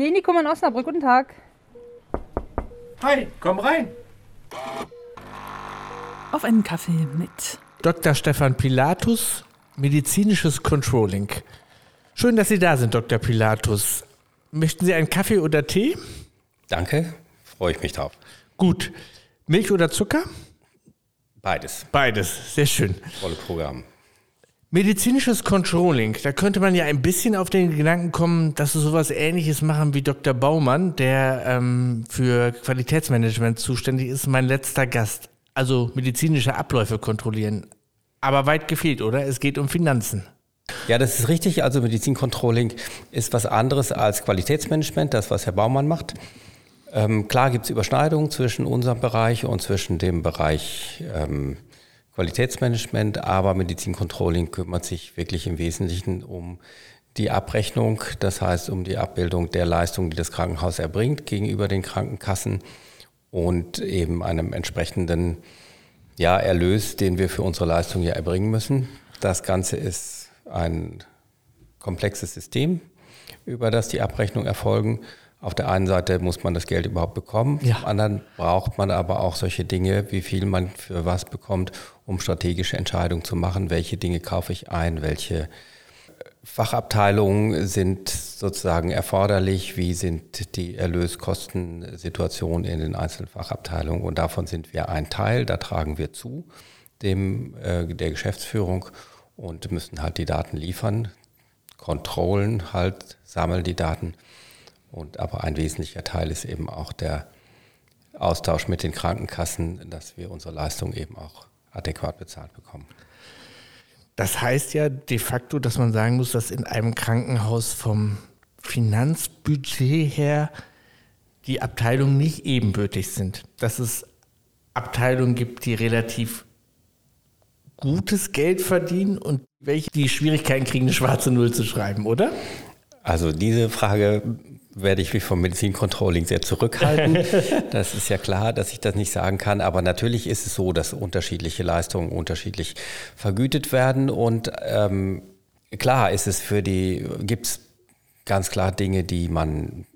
Klinikum in Osnabrück. Guten Tag. Hi, komm rein. Auf einen Kaffee mit Dr. Stefan Pilatus, medizinisches Controlling. Schön, dass Sie da sind, Dr. Pilatus. Möchten Sie einen Kaffee oder Tee? Danke, freue ich mich drauf. Gut. Milch oder Zucker? Beides. Beides, sehr schön. Volle Programm. Medizinisches Controlling, da könnte man ja ein bisschen auf den Gedanken kommen, dass wir sowas ähnliches machen wie Dr. Baumann, der ähm, für Qualitätsmanagement zuständig ist, mein letzter Gast. Also medizinische Abläufe kontrollieren. Aber weit gefehlt, oder? Es geht um Finanzen. Ja, das ist richtig. Also Medizincontrolling ist was anderes als Qualitätsmanagement, das, was Herr Baumann macht. Ähm, klar gibt es Überschneidungen zwischen unserem Bereich und zwischen dem Bereich ähm, Qualitätsmanagement, aber Medizincontrolling kümmert sich wirklich im Wesentlichen um die Abrechnung, das heißt um die Abbildung der Leistungen, die das Krankenhaus erbringt gegenüber den Krankenkassen und eben einem entsprechenden ja, Erlös, den wir für unsere Leistung ja erbringen müssen. Das Ganze ist ein komplexes System, über das die Abrechnungen erfolgen. Auf der einen Seite muss man das Geld überhaupt bekommen, ja. zum anderen braucht man aber auch solche Dinge, wie viel man für was bekommt, um strategische Entscheidungen zu machen. Welche Dinge kaufe ich ein, welche Fachabteilungen sind sozusagen erforderlich, wie sind die Erlöskostensituationen in den einzelnen Fachabteilungen und davon sind wir ein Teil, da tragen wir zu dem äh, der Geschäftsführung und müssen halt die Daten liefern, kontrollen halt, sammeln die Daten und aber ein wesentlicher Teil ist eben auch der Austausch mit den Krankenkassen, dass wir unsere Leistung eben auch adäquat bezahlt bekommen. Das heißt ja de facto, dass man sagen muss, dass in einem Krankenhaus vom Finanzbudget her die Abteilungen nicht ebenbürtig sind. Dass es Abteilungen gibt, die relativ gutes Geld verdienen und welche die Schwierigkeiten kriegen, eine schwarze Null zu schreiben, oder? Also diese Frage werde ich mich vom Medizincontrolling sehr zurückhalten. das ist ja klar, dass ich das nicht sagen kann. Aber natürlich ist es so, dass unterschiedliche Leistungen unterschiedlich vergütet werden. Und ähm, klar ist es für die, gibt es ganz klar Dinge, die man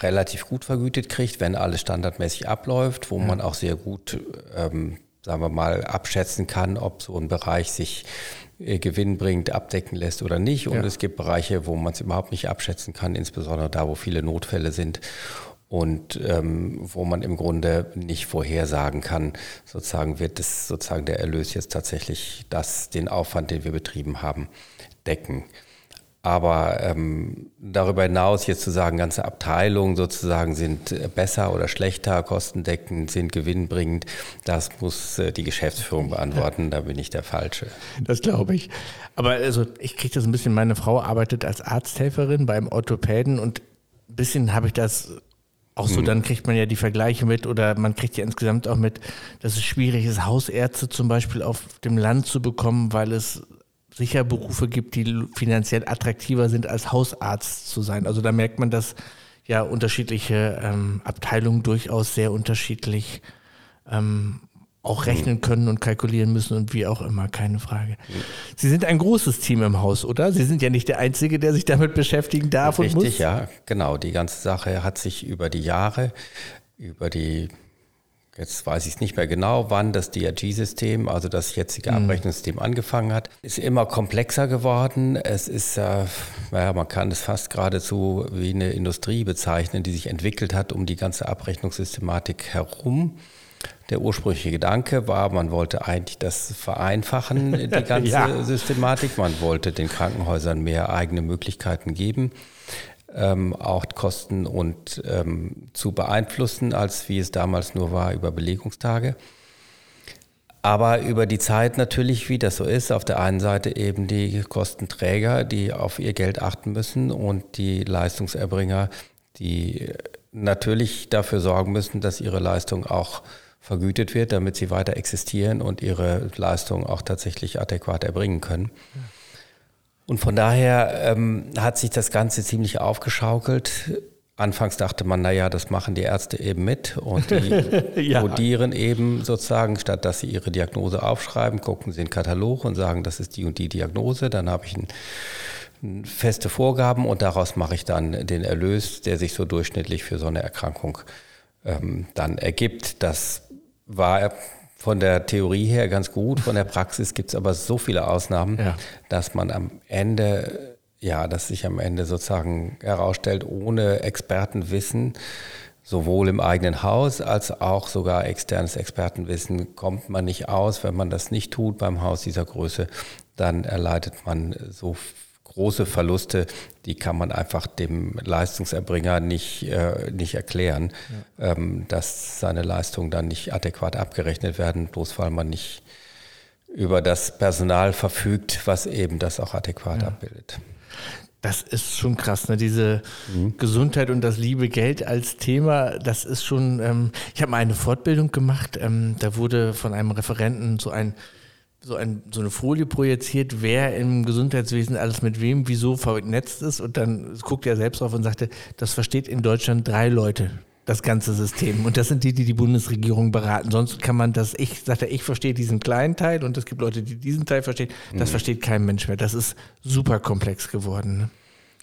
relativ gut vergütet kriegt, wenn alles standardmäßig abläuft, wo ja. man auch sehr gut, ähm, sagen wir mal, abschätzen kann, ob so ein Bereich sich äh, Gewinn bringt, abdecken lässt oder nicht. Und ja. es gibt Bereiche, wo man es überhaupt nicht abschätzen kann, insbesondere da, wo viele Notfälle sind und ähm, wo man im Grunde nicht vorhersagen kann, sozusagen wird es sozusagen der Erlös jetzt tatsächlich das, den Aufwand, den wir betrieben haben, decken. Aber ähm, darüber hinaus jetzt zu sagen, ganze Abteilungen sozusagen sind äh, besser oder schlechter, kostendeckend, sind gewinnbringend, das muss äh, die Geschäftsführung beantworten. Da bin ich der Falsche. Das glaube ich. Aber also ich kriege das ein bisschen, meine Frau arbeitet als Arzthelferin beim Orthopäden und ein bisschen habe ich das auch so, hm. dann kriegt man ja die Vergleiche mit oder man kriegt ja insgesamt auch mit, dass es schwierig ist, Hausärzte zum Beispiel auf dem Land zu bekommen, weil es sicher Berufe gibt, die finanziell attraktiver sind, als Hausarzt zu sein. Also da merkt man, dass ja unterschiedliche ähm, Abteilungen durchaus sehr unterschiedlich ähm, auch rechnen können und kalkulieren müssen und wie auch immer, keine Frage. Sie sind ein großes Team im Haus, oder? Sie sind ja nicht der Einzige, der sich damit beschäftigen darf Richtig, und muss. Richtig, ja, genau. Die ganze Sache hat sich über die Jahre, über die Jetzt weiß ich es nicht mehr genau, wann das DRG-System, also das jetzige mhm. Abrechnungssystem angefangen hat. Ist immer komplexer geworden. Es ist, äh, naja, man kann es fast geradezu wie eine Industrie bezeichnen, die sich entwickelt hat um die ganze Abrechnungssystematik herum. Der ursprüngliche Gedanke war, man wollte eigentlich das vereinfachen, die ganze ja. Systematik. Man wollte den Krankenhäusern mehr eigene Möglichkeiten geben ähm, auch Kosten und ähm, zu beeinflussen, als wie es damals nur war über Belegungstage. Aber über die Zeit natürlich, wie das so ist, auf der einen Seite eben die Kostenträger, die auf ihr Geld achten müssen und die Leistungserbringer, die natürlich dafür sorgen müssen, dass ihre Leistung auch vergütet wird, damit sie weiter existieren und ihre Leistung auch tatsächlich adäquat erbringen können. Ja. Und von daher ähm, hat sich das Ganze ziemlich aufgeschaukelt. Anfangs dachte man, naja, das machen die Ärzte eben mit und die ja. codieren eben sozusagen, statt dass sie ihre Diagnose aufschreiben, gucken sie in den Katalog und sagen, das ist die und die Diagnose. Dann habe ich ein feste Vorgaben und daraus mache ich dann den Erlös, der sich so durchschnittlich für so eine Erkrankung ähm, dann ergibt. Das war von der Theorie her ganz gut, von der Praxis gibt es aber so viele Ausnahmen, ja. dass man am Ende, ja, dass sich am Ende sozusagen herausstellt, ohne Expertenwissen, sowohl im eigenen Haus als auch sogar externes Expertenwissen kommt man nicht aus. Wenn man das nicht tut beim Haus dieser Größe, dann erleidet man so große Verluste, die kann man einfach dem Leistungserbringer nicht, äh, nicht erklären, ja. ähm, dass seine Leistungen dann nicht adäquat abgerechnet werden, bloß weil man nicht über das Personal verfügt, was eben das auch adäquat ja. abbildet. Das ist schon krass, ne? Diese mhm. Gesundheit und das liebe Geld als Thema, das ist schon. Ähm, ich habe mal eine Fortbildung gemacht, ähm, da wurde von einem Referenten so ein so, ein, so eine Folie projiziert, wer im Gesundheitswesen alles mit wem, wieso vernetzt ist. Und dann guckt er selbst drauf und sagte, das versteht in Deutschland drei Leute, das ganze System. Und das sind die, die die Bundesregierung beraten. Sonst kann man das, ich sagt er, ich verstehe diesen kleinen Teil und es gibt Leute, die diesen Teil verstehen. Das mhm. versteht kein Mensch mehr. Das ist super komplex geworden. Ne?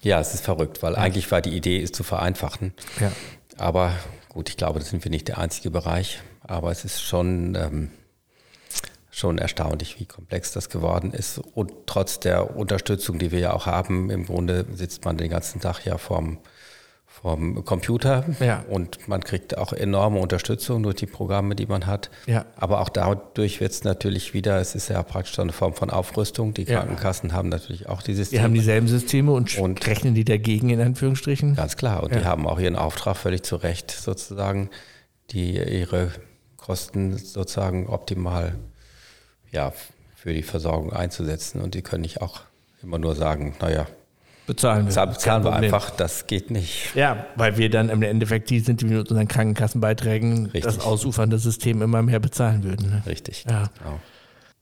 Ja, es ist verrückt, weil ja. eigentlich war die Idee, es zu vereinfachen. Ja. Aber gut, ich glaube, das sind wir nicht der einzige Bereich. Aber es ist schon... Ähm, schon erstaunlich, wie komplex das geworden ist. Und trotz der Unterstützung, die wir ja auch haben, im Grunde sitzt man den ganzen Tag ja vorm, vorm Computer ja. und man kriegt auch enorme Unterstützung durch die Programme, die man hat. Ja. Aber auch dadurch wird es natürlich wieder, es ist ja praktisch eine Form von Aufrüstung. Die Krankenkassen ja. haben natürlich auch die Systeme. Die haben dieselben Systeme und, und rechnen die dagegen in Anführungsstrichen? Ganz klar. Und die haben auch ihren Auftrag völlig zu Recht sozusagen, die ihre Kosten sozusagen optimal ja, für die Versorgung einzusetzen. Und die können nicht auch immer nur sagen, naja, bezahlen wir. Bezahlen wir einfach, das geht nicht. Ja, weil wir dann im Endeffekt die sind, die mit unseren Krankenkassenbeiträgen Richtig. das ausufernde System immer mehr bezahlen würden. Ne? Richtig. Ja. Genau.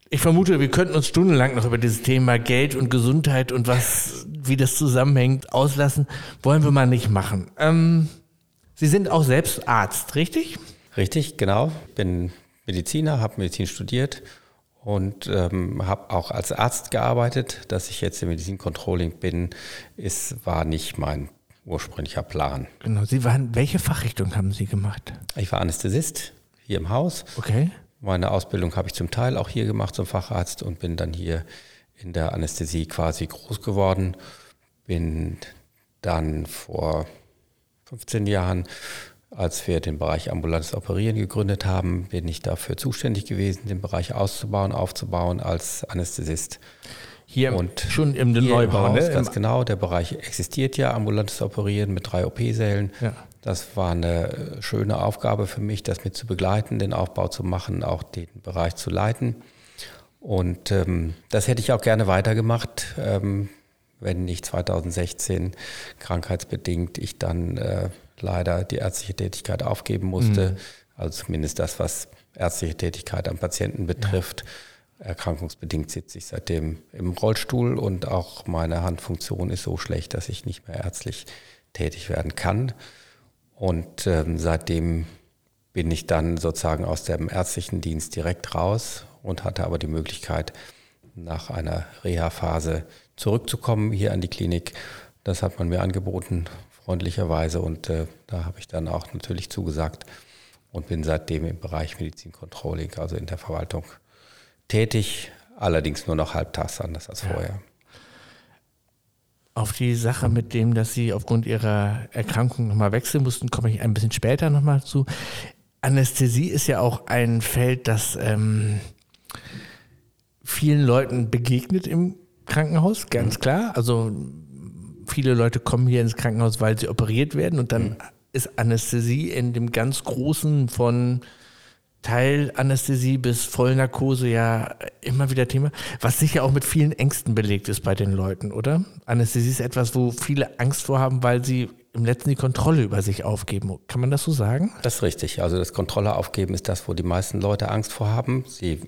Ich vermute, wir könnten uns stundenlang noch über dieses Thema Geld und Gesundheit und was, wie das zusammenhängt, auslassen. Wollen wir mal nicht machen. Ähm, Sie sind auch selbst Arzt, richtig? Richtig, genau. Bin Mediziner, habe Medizin studiert und ähm, habe auch als Arzt gearbeitet. Dass ich jetzt im Medizincontrolling bin, ist, war nicht mein ursprünglicher Plan. Genau, Sie waren, welche Fachrichtung haben Sie gemacht? Ich war Anästhesist hier im Haus. Okay. Meine Ausbildung habe ich zum Teil auch hier gemacht zum Facharzt und bin dann hier in der Anästhesie quasi groß geworden. Bin dann vor 15 Jahren als wir den Bereich ambulantes Operieren gegründet haben, bin ich dafür zuständig gewesen, den Bereich auszubauen, aufzubauen als Anästhesist. Hier und schon im hier Neubau, im Haus, ne? ganz genau. Der Bereich existiert ja, ambulantes Operieren mit drei OP-Sälen. Ja. Das war eine schöne Aufgabe für mich, das mit zu begleiten, den Aufbau zu machen, auch den Bereich zu leiten. Und ähm, das hätte ich auch gerne weitergemacht, ähm, wenn nicht 2016 krankheitsbedingt ich dann äh, leider die ärztliche Tätigkeit aufgeben musste. Mhm. Also zumindest das, was ärztliche Tätigkeit am Patienten betrifft. Ja. Erkrankungsbedingt sitze ich seitdem im Rollstuhl und auch meine Handfunktion ist so schlecht, dass ich nicht mehr ärztlich tätig werden kann. Und ähm, seitdem bin ich dann sozusagen aus dem ärztlichen Dienst direkt raus und hatte aber die Möglichkeit, nach einer Reha-Phase zurückzukommen hier an die Klinik. Das hat man mir angeboten freundlicherweise. Und äh, da habe ich dann auch natürlich zugesagt und bin seitdem im Bereich Medizincontrolling, also in der Verwaltung, tätig. Allerdings nur noch halbtags anders als ja. vorher. Auf die Sache mit dem, dass Sie aufgrund Ihrer Erkrankung nochmal wechseln mussten, komme ich ein bisschen später nochmal zu. Anästhesie ist ja auch ein Feld, das ähm, vielen Leuten begegnet im Krankenhaus, ganz mhm. klar. Also viele Leute kommen hier ins Krankenhaus, weil sie operiert werden und dann mhm. ist Anästhesie in dem ganz großen von Teilanästhesie bis Vollnarkose ja immer wieder Thema, was sicher auch mit vielen Ängsten belegt ist bei den Leuten, oder? Anästhesie ist etwas, wo viele Angst vor haben, weil sie im letzten die Kontrolle über sich aufgeben. Kann man das so sagen? Das ist richtig. Also das Kontrolle aufgeben ist das, wo die meisten Leute Angst vor haben. Sie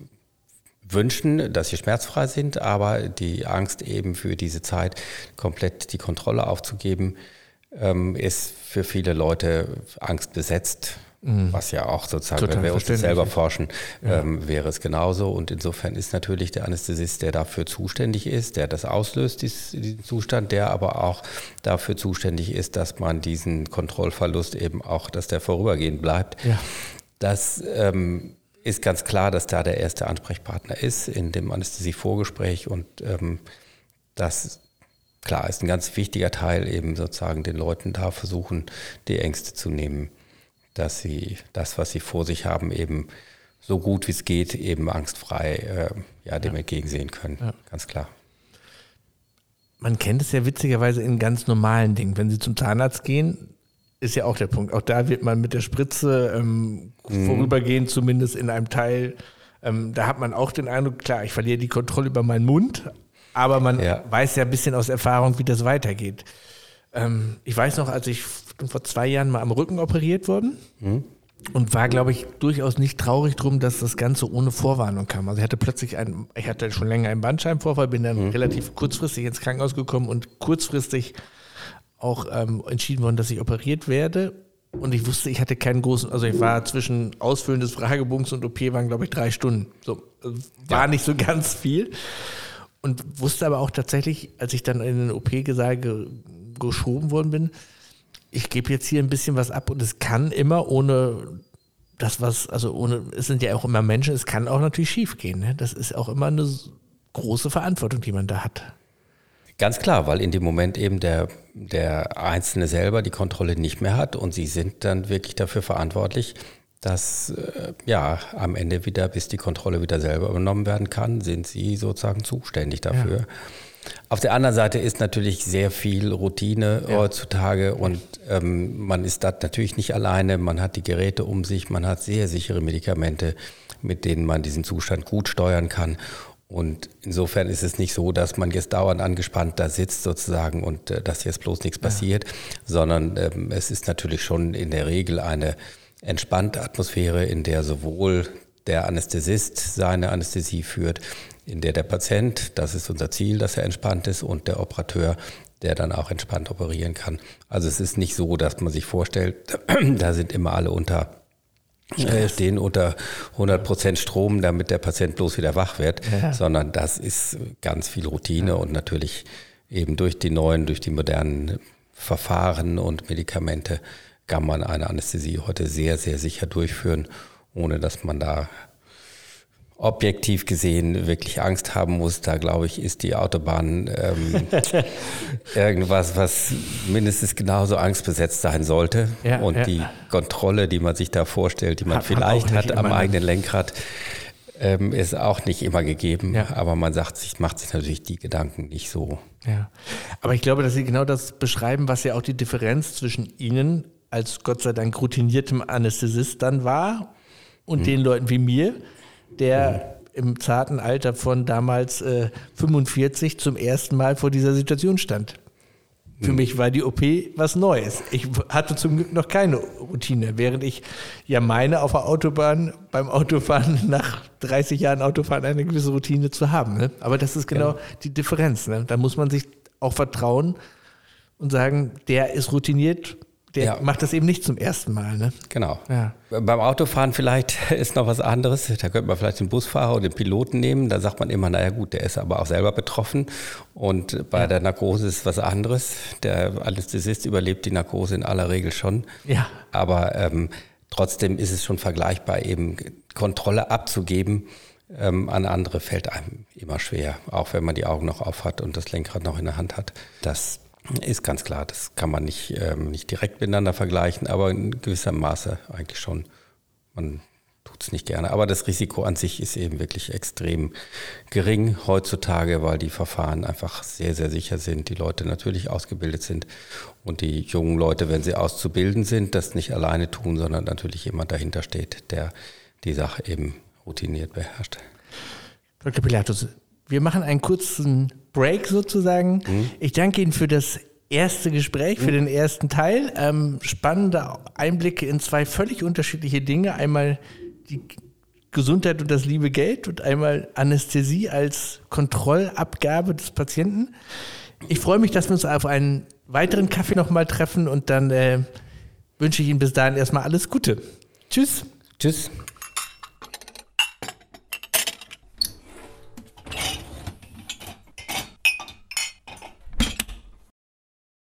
wünschen, dass sie schmerzfrei sind, aber die Angst eben für diese Zeit komplett die Kontrolle aufzugeben, ähm, ist für viele Leute angstbesetzt. Mhm. Was ja auch sozusagen, Total wenn wir uns das selber forschen, Ja. ähm, wäre es genauso. Und insofern ist natürlich der Anästhesist, der dafür zuständig ist, der das auslöst, dies- diesen Zustand, der aber auch dafür zuständig ist, dass man diesen Kontrollverlust eben auch, dass der vorübergehend bleibt. Ja. Das ähm, ist ganz klar, dass da der erste Ansprechpartner ist in dem Anästhesievorgespräch und ähm, das klar ist ein ganz wichtiger Teil eben sozusagen den Leuten da versuchen, die Ängste zu nehmen, dass sie das, was sie vor sich haben, eben so gut wie es geht, eben angstfrei äh, ja, dem entgegensehen können. Ganz klar. Man kennt es ja witzigerweise in ganz normalen Dingen. Wenn Sie zum Zahnarzt gehen, ist ja auch der Punkt. Auch da wird man mit der Spritze ähm, Mhm. vorübergehend zumindest in einem Teil, ähm, da hat man auch den Eindruck, klar, ich verliere die Kontrolle über meinen Mund, aber man Ja. weiß ja ein bisschen aus Erfahrung, wie das weitergeht. Ähm, ich weiß noch, als ich vor zwei Jahren mal am Rücken operiert worden und war, glaube ich, durchaus nicht traurig drum, dass das Ganze ohne Vorwarnung kam. Also ich hatte plötzlich einen, ich hatte schon länger einen Bandscheibenvorfall, bin dann relativ kurzfristig ins Krankenhaus gekommen und kurzfristig auch ähm, entschieden worden, dass ich operiert werde. Und ich wusste, ich hatte keinen großen, also ich war zwischen Ausfüllen des Fragebogens und OP waren, glaube ich, drei Stunden. So, also war nicht so ganz viel. Und wusste aber auch tatsächlich, als ich dann in den OP-Saal ge geschoben worden bin, ich gebe jetzt hier ein bisschen was ab und es kann immer ohne das, was, also ohne, es sind ja auch immer Menschen, es kann auch natürlich schief gehen. Ne? Das ist auch immer eine große Verantwortung, die man da hat. Ganz klar, weil in dem Moment eben der, der Einzelne selber die Kontrolle nicht mehr hat und sie sind dann wirklich dafür verantwortlich, dass äh, ja am Ende wieder, bis die Kontrolle wieder selber übernommen werden kann, sind sie sozusagen zuständig dafür. Auf der anderen Seite ist natürlich sehr viel Routine heutzutage und ähm, man ist da natürlich nicht alleine. Man hat die Geräte um sich, man hat sehr sichere Medikamente, mit denen man diesen Zustand gut steuern kann. Und insofern ist es nicht so, dass man jetzt dauernd angespannt da sitzt sozusagen und äh, dass jetzt bloß nichts passiert, sondern ähm, es ist natürlich schon in der Regel eine entspannte Atmosphäre, in der sowohl der Anästhesist seine Anästhesie führt, in der der Patient, das ist unser Ziel, dass er entspannt ist, und der Operateur, der dann auch entspannt operieren kann. Also es ist nicht so, dass man sich vorstellt, da sind immer alle unter stehen unter 100 Prozent Strom, damit der Patient bloß wieder wach wird, Ja. sondern das ist ganz viel Routine und natürlich eben durch die neuen, durch die modernen Verfahren und Medikamente kann man eine Anästhesie heute sehr, sehr sicher durchführen, ohne dass man da objektiv gesehen wirklich Angst haben muss. Da glaube ich, ist die Autobahn ähm, irgendwas, was mindestens genauso angstbesetzt sein sollte. Ja, und ja. die Kontrolle, die man sich da vorstellt, die man Hat vielleicht hat am ne? eigenen Lenkrad, ähm, ist auch nicht immer gegeben. Ja. Aber man sagt sich, macht sich natürlich die Gedanken nicht so. Ja. Aber ich glaube, dass Sie genau das beschreiben, was ja auch die Differenz zwischen Ihnen als Gott sei Dank routiniertem Anästhesist dann war und den Leuten wie mir, der im zarten Alter von damals äh, 45 zum ersten Mal vor dieser Situation stand. Für mich war die OP was Neues. Ich hatte zum Glück noch keine Routine, während ich ja meine, auf der Autobahn beim Autofahren nach 30 Jahren Autofahren eine gewisse Routine zu haben. Ne? Aber das ist genau die Differenz. Ne? Da muss man sich auch vertrauen und sagen, der ist routiniert, der Ja. macht das eben nicht zum ersten Mal. Ne? Genau. Ja. Beim Autofahren vielleicht ist noch was anderes. Da könnte man vielleicht den Busfahrer oder den Piloten nehmen. Da sagt man immer, naja gut, der ist aber auch selber betroffen. Und bei der Narkose ist was anderes. Der Anästhesist überlebt die Narkose in aller Regel schon. Ja. Aber ähm, trotzdem ist es schon vergleichbar, eben Kontrolle abzugeben. Ähm, an andere fällt einem immer schwer, auch wenn man die Augen noch auf hat und das Lenkrad noch in der Hand hat. Das ist ganz klar, das kann man nicht, ähm, nicht direkt miteinander vergleichen, aber in gewissem Maße eigentlich schon. Man tut es nicht gerne. Aber das Risiko an sich ist eben wirklich extrem gering heutzutage, weil die Verfahren einfach sehr, sehr sicher sind, die Leute natürlich ausgebildet sind und die jungen Leute, wenn sie auszubilden sind, das nicht alleine tun, sondern natürlich jemand dahinter steht, der die Sache eben routiniert beherrscht. Dr. Pilatus, wir machen einen kurzen Break sozusagen. Ich danke Ihnen für das erste Gespräch, für den ersten Teil. Ähm, spannende Einblicke in zwei völlig unterschiedliche Dinge. Einmal die Gesundheit und das liebe Geld und einmal Anästhesie als Kontrollabgabe des Patienten. Ich freue mich, dass wir uns auf einen weiteren Kaffee nochmal treffen und dann äh, wünsche ich Ihnen bis dahin erstmal alles Gute. Tschüss. Tschüss.